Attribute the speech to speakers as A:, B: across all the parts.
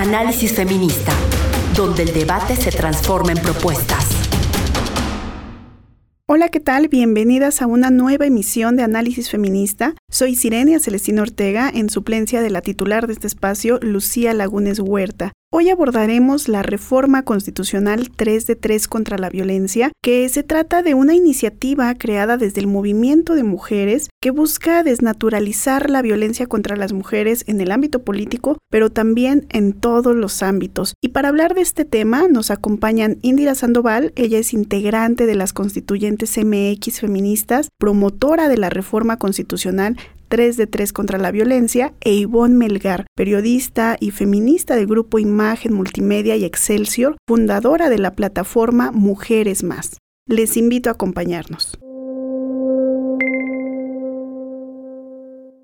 A: Análisis Feminista, donde el debate se transforma en propuestas.
B: Hola, ¿qué tal? Bienvenidas a una nueva emisión de Análisis Feminista. Soy Sirenia Celestina Ortega, en suplencia de la titular de este espacio, Lucía Lagunes Huerta. Hoy abordaremos la reforma constitucional 3 de 3 contra la violencia, que se trata de una iniciativa creada desde el movimiento de mujeres que busca desnaturalizar la violencia contra las mujeres en el ámbito político, pero también en todos los ámbitos. Y para hablar de este tema nos acompañan Indira Sandoval, ella es integrante de las constituyentes MX feministas, promotora de la reforma constitucional 3 de 3 contra la violencia, e Ivonne Melgar, periodista y feminista del grupo Imagen Multimedia y Excelsior, fundadora de la plataforma Mujeres Más. Les invito a acompañarnos.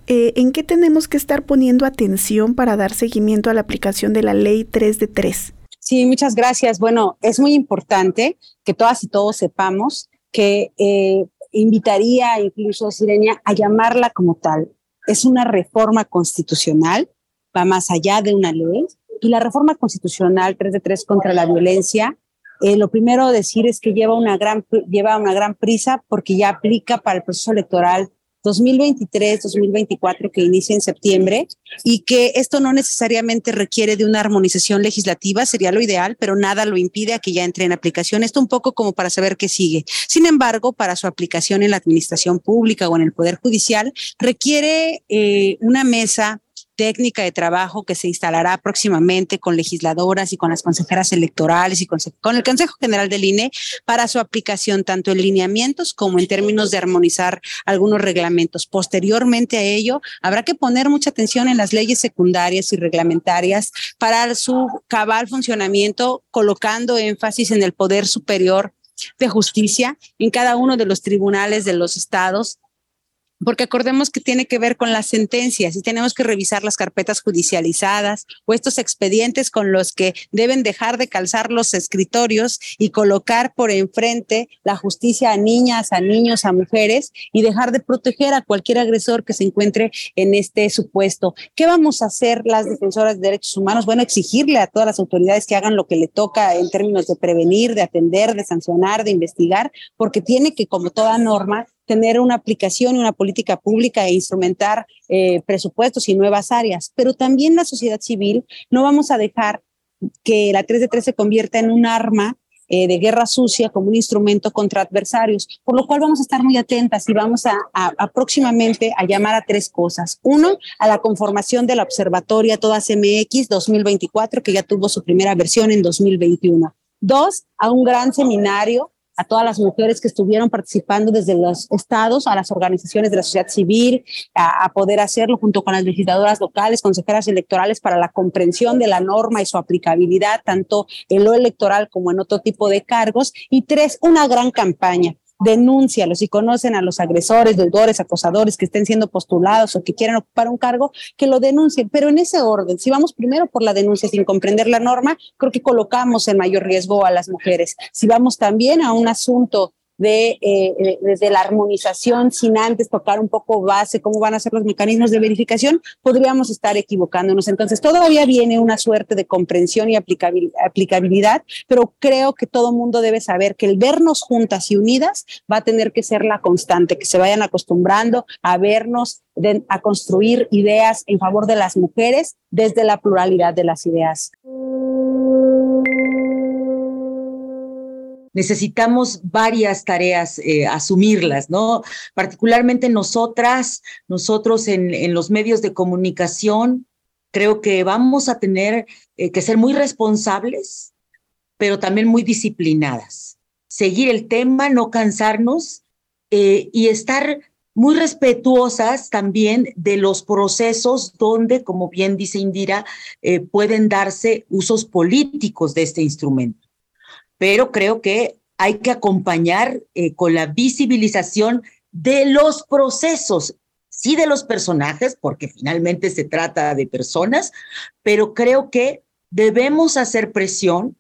B: Eh, ¿En qué tenemos que estar poniendo atención para dar seguimiento a la aplicación de la ley 3 de 3?
C: Sí, muchas gracias. Bueno, es muy importante que todas y todos sepamos que eh, invitaría incluso a Sirenia a llamarla como tal. Es una reforma constitucional, va más allá de una ley. Y la reforma constitucional 3 de 3 contra la violencia, eh, lo primero decir es que lleva una, gran, lleva una gran prisa porque ya aplica para el proceso electoral 2023-2024 que inicia en septiembre y que esto no necesariamente requiere de una armonización legislativa, sería lo ideal, pero nada lo impide a que ya entre en aplicación. Esto un poco como para saber qué sigue. Sin embargo, para su aplicación en la administración pública o en el Poder Judicial, requiere eh, una mesa técnica de trabajo que se instalará próximamente con legisladoras y con las consejeras electorales y con, el Consejo General del INE para su aplicación tanto en lineamientos como en términos de armonizar algunos reglamentos. Posteriormente a ello, habrá que poner mucha atención en las leyes secundarias y reglamentarias para su cabal funcionamiento, colocando énfasis en el poder superior de justicia en cada uno de los tribunales de los estados porque acordemos que tiene que ver con las sentencias y tenemos que revisar las carpetas judicializadas o estos expedientes con los que deben dejar de calzar los escritorios y colocar por enfrente la justicia a niñas, a niños, a mujeres y dejar de proteger a cualquier agresor que se encuentre en este supuesto. ¿Qué vamos a hacer las defensoras de derechos humanos? Bueno, exigirle a todas las autoridades que hagan lo que le toca en términos de prevenir, de atender, de sancionar, de investigar, porque tiene que, como toda norma, tener una aplicación y una política pública e instrumentar eh, presupuestos y nuevas áreas. Pero también la sociedad civil no vamos a dejar que la 3 de 3 se convierta en un arma eh, de guerra sucia como un instrumento contra adversarios, por lo cual vamos a estar muy atentas y vamos a, a, próximamente a llamar a tres cosas. Uno, a la conformación de la Observatoria Todas MX 2024, que ya tuvo su primera versión en 2021. Dos, a un gran seminario a todas las mujeres que estuvieron participando desde los estados, a las organizaciones de la sociedad civil, a, poder hacerlo junto con las legisladoras locales, consejeras electorales para la comprensión de la norma y su aplicabilidad, tanto en lo electoral como en otro tipo de cargos. Y tres, una gran campaña denúncialos si conocen a los agresores, deudores, acosadores que estén siendo postulados o que quieran ocupar un cargo, que lo denuncien. Pero en ese orden, si vamos primero por la denuncia sin comprender la norma, creo que colocamos en mayor riesgo a las mujeres. Si vamos también a un asunto de eh, desde la armonización sin antes tocar un poco base, cómo van a ser los mecanismos de verificación, podríamos estar equivocándonos. Entonces, todavía viene una suerte de comprensión y aplicabilidad, pero creo que todo mundo debe saber que el vernos juntas y unidas va a tener que ser la constante, que se vayan acostumbrando a vernos, a construir ideas en favor de las mujeres desde la pluralidad de las ideas.
D: Necesitamos varias tareas eh, asumirlas, ¿no? Particularmente nosotras, nosotros en, los medios de comunicación, creo que vamos a tener eh, que ser muy responsables, pero también muy disciplinadas. Seguir el tema, no cansarnos eh, y estar muy respetuosas también de los procesos donde, como bien dice Indira, pueden darse usos políticos de este instrumento pero creo que hay que acompañar eh, con la visibilización de los procesos, sí de los personajes, porque finalmente se trata de personas, pero creo que debemos hacer presión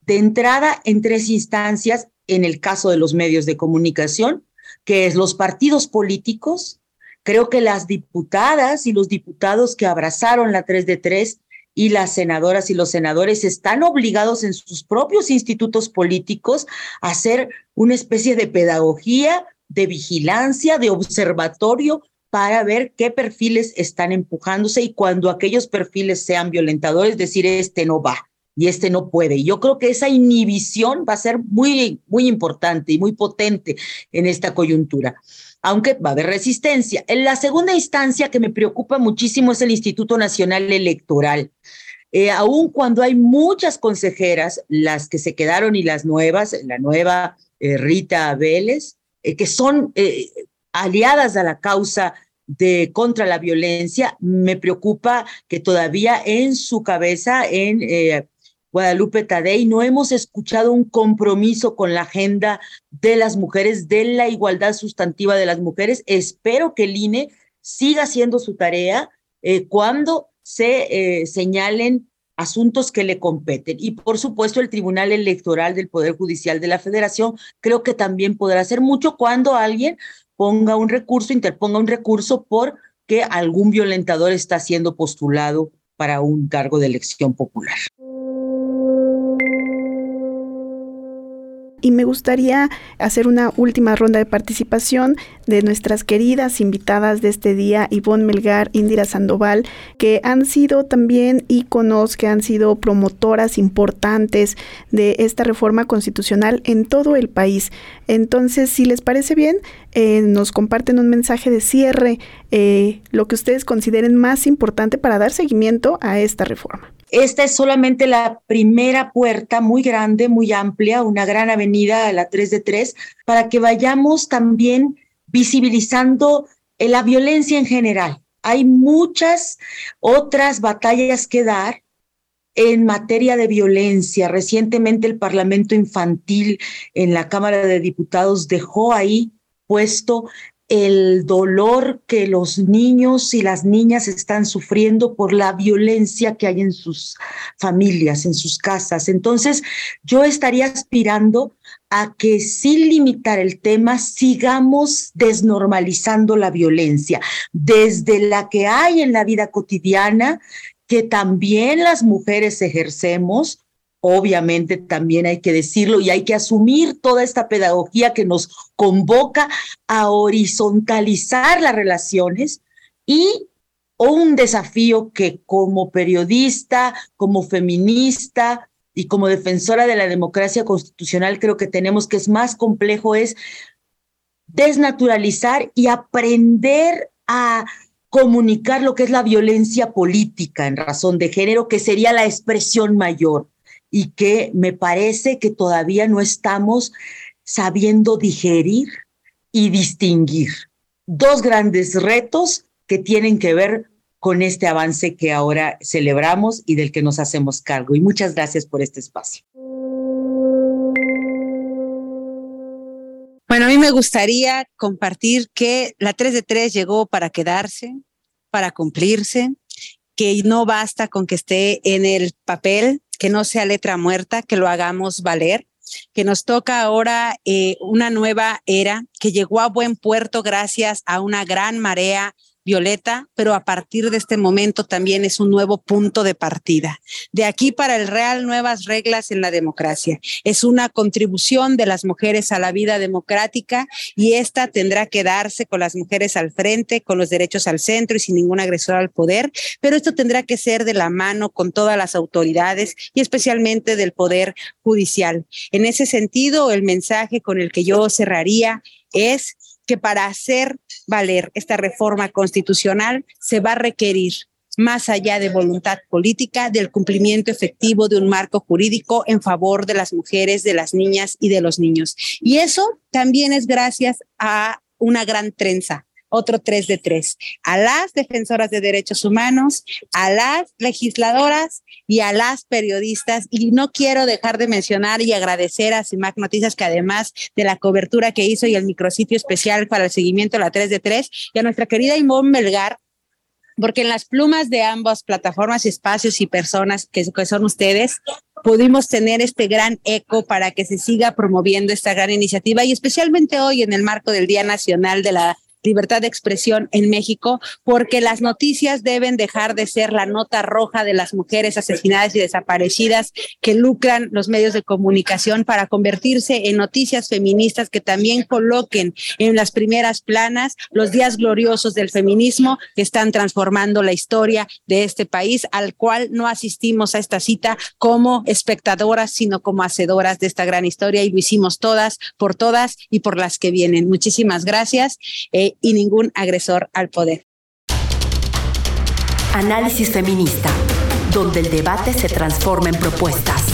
D: de entrada en tres instancias, en el caso de los medios de comunicación, que es los partidos políticos. Creo que las diputadas y los diputados que abrazaron la 3 de 3 y las senadoras y los senadores están obligados en sus propios institutos políticos a hacer una especie de pedagogía, de vigilancia, de observatorio para ver qué perfiles están empujándose y cuando aquellos perfiles sean violentadores, decir, este no va y este no puede. Y yo creo que esa inhibición va a ser muy, muy importante y muy potente en esta coyuntura aunque va a haber resistencia. En la segunda instancia que me preocupa muchísimo es el Instituto Nacional Electoral. Eh, aun cuando hay muchas consejeras, las que se quedaron y las nuevas, la nueva eh, Rita Vélez, eh, que son aliadas a la causa de contra la violencia, me preocupa que todavía en su cabeza, en Guadalupe Tadei, no hemos escuchado un compromiso con la agenda de las mujeres, de la igualdad sustantiva de las mujeres. Espero que el INE siga haciendo su tarea eh, cuando se eh, señalen asuntos que le competen. Y por supuesto, el Tribunal Electoral del Poder Judicial de la Federación creo que también podrá hacer mucho cuando alguien ponga un recurso, interponga un recurso por que algún violentador está siendo postulado para un cargo de elección popular.
B: Y me gustaría hacer una última ronda de participación de nuestras queridas invitadas de este día, Ivonne Melgar, Indira Sandoval, que han sido también íconos, que han sido promotoras importantes de esta reforma constitucional en todo el país. Entonces, si les parece bien, eh, nos comparten un mensaje de cierre, eh, lo que ustedes consideren más importante para dar seguimiento a esta reforma.
D: Esta es solamente la primera puerta muy grande, muy amplia, una gran avenida, la 3 de 3, para que vayamos también visibilizando eh, la violencia en general. Hay muchas otras batallas que dar en materia de violencia. Recientemente el Parlamento Infantil en la Cámara de Diputados dejó ahí puesto el dolor que los niños y las niñas están sufriendo por la violencia que hay en sus familias, en sus casas. Entonces, yo estaría aspirando a que sin limitar el tema sigamos desnormalizando la violencia, desde la que hay en la vida cotidiana, que también las mujeres ejercemos, obviamente también hay que decirlo y hay que asumir toda esta pedagogía que nos convoca a horizontalizar las relaciones y un desafío que como periodista, como feminista y como defensora de la democracia constitucional creo que tenemos que es más complejo es desnaturalizar y aprender a comunicar lo que es la violencia política en razón de género, que sería la expresión mayor y que me parece que todavía no estamos sabiendo digerir y distinguir. Dos grandes retos que tienen que ver con este avance que ahora celebramos y del que nos hacemos cargo. Y muchas gracias por este espacio.
C: Bueno, a mí me gustaría compartir que la 3 de 3 llegó para quedarse, para cumplirse, que no basta con que esté en el papel, que no sea letra muerta, que lo hagamos valer, que nos toca ahora eh, una nueva era que llegó a buen puerto gracias a una gran marea Violeta, pero a partir de este momento también es un nuevo punto de partida. De aquí para el Real, nuevas reglas en la democracia. Es una contribución de las mujeres a la vida democrática y esta tendrá que darse con las mujeres al frente, con los derechos al centro y sin ningún agresor al poder, pero esto tendrá que ser de la mano con todas las autoridades y especialmente del poder judicial. En ese sentido, el mensaje con el que yo cerraría es que para hacer valer esta reforma constitucional se va a requerir más allá de voluntad política, del cumplimiento efectivo de un marco jurídico en favor de las mujeres, de las niñas y de los niños. Y eso también es gracias a una gran trenza otro 3 de 3, a las defensoras de derechos humanos, a las legisladoras y a las periodistas. Y no quiero dejar de mencionar y agradecer a CIMAC Noticias que además de la cobertura que hizo y el micrositio especial para el seguimiento de la 3 de 3, y a nuestra querida Ivonne Melgar, porque en las plumas de ambas plataformas, espacios y personas que, que, son ustedes, pudimos tener este gran eco para que se siga promoviendo esta gran iniciativa y especialmente hoy en el marco del Día Nacional de la libertad de expresión en México, porque las noticias deben dejar de ser la nota roja de las mujeres asesinadas y desaparecidas que lucran los medios de comunicación para convertirse en noticias feministas que también coloquen en las primeras planas los días gloriosos del feminismo que están transformando la historia de este país, al cual no asistimos a esta cita como espectadoras, sino como hacedoras de esta gran historia y lo hicimos todas, por todas y por las que vienen. Muchísimas gracias eh, y ningún agresor al poder.
A: Análisis feminista, donde el debate se transforma en propuestas.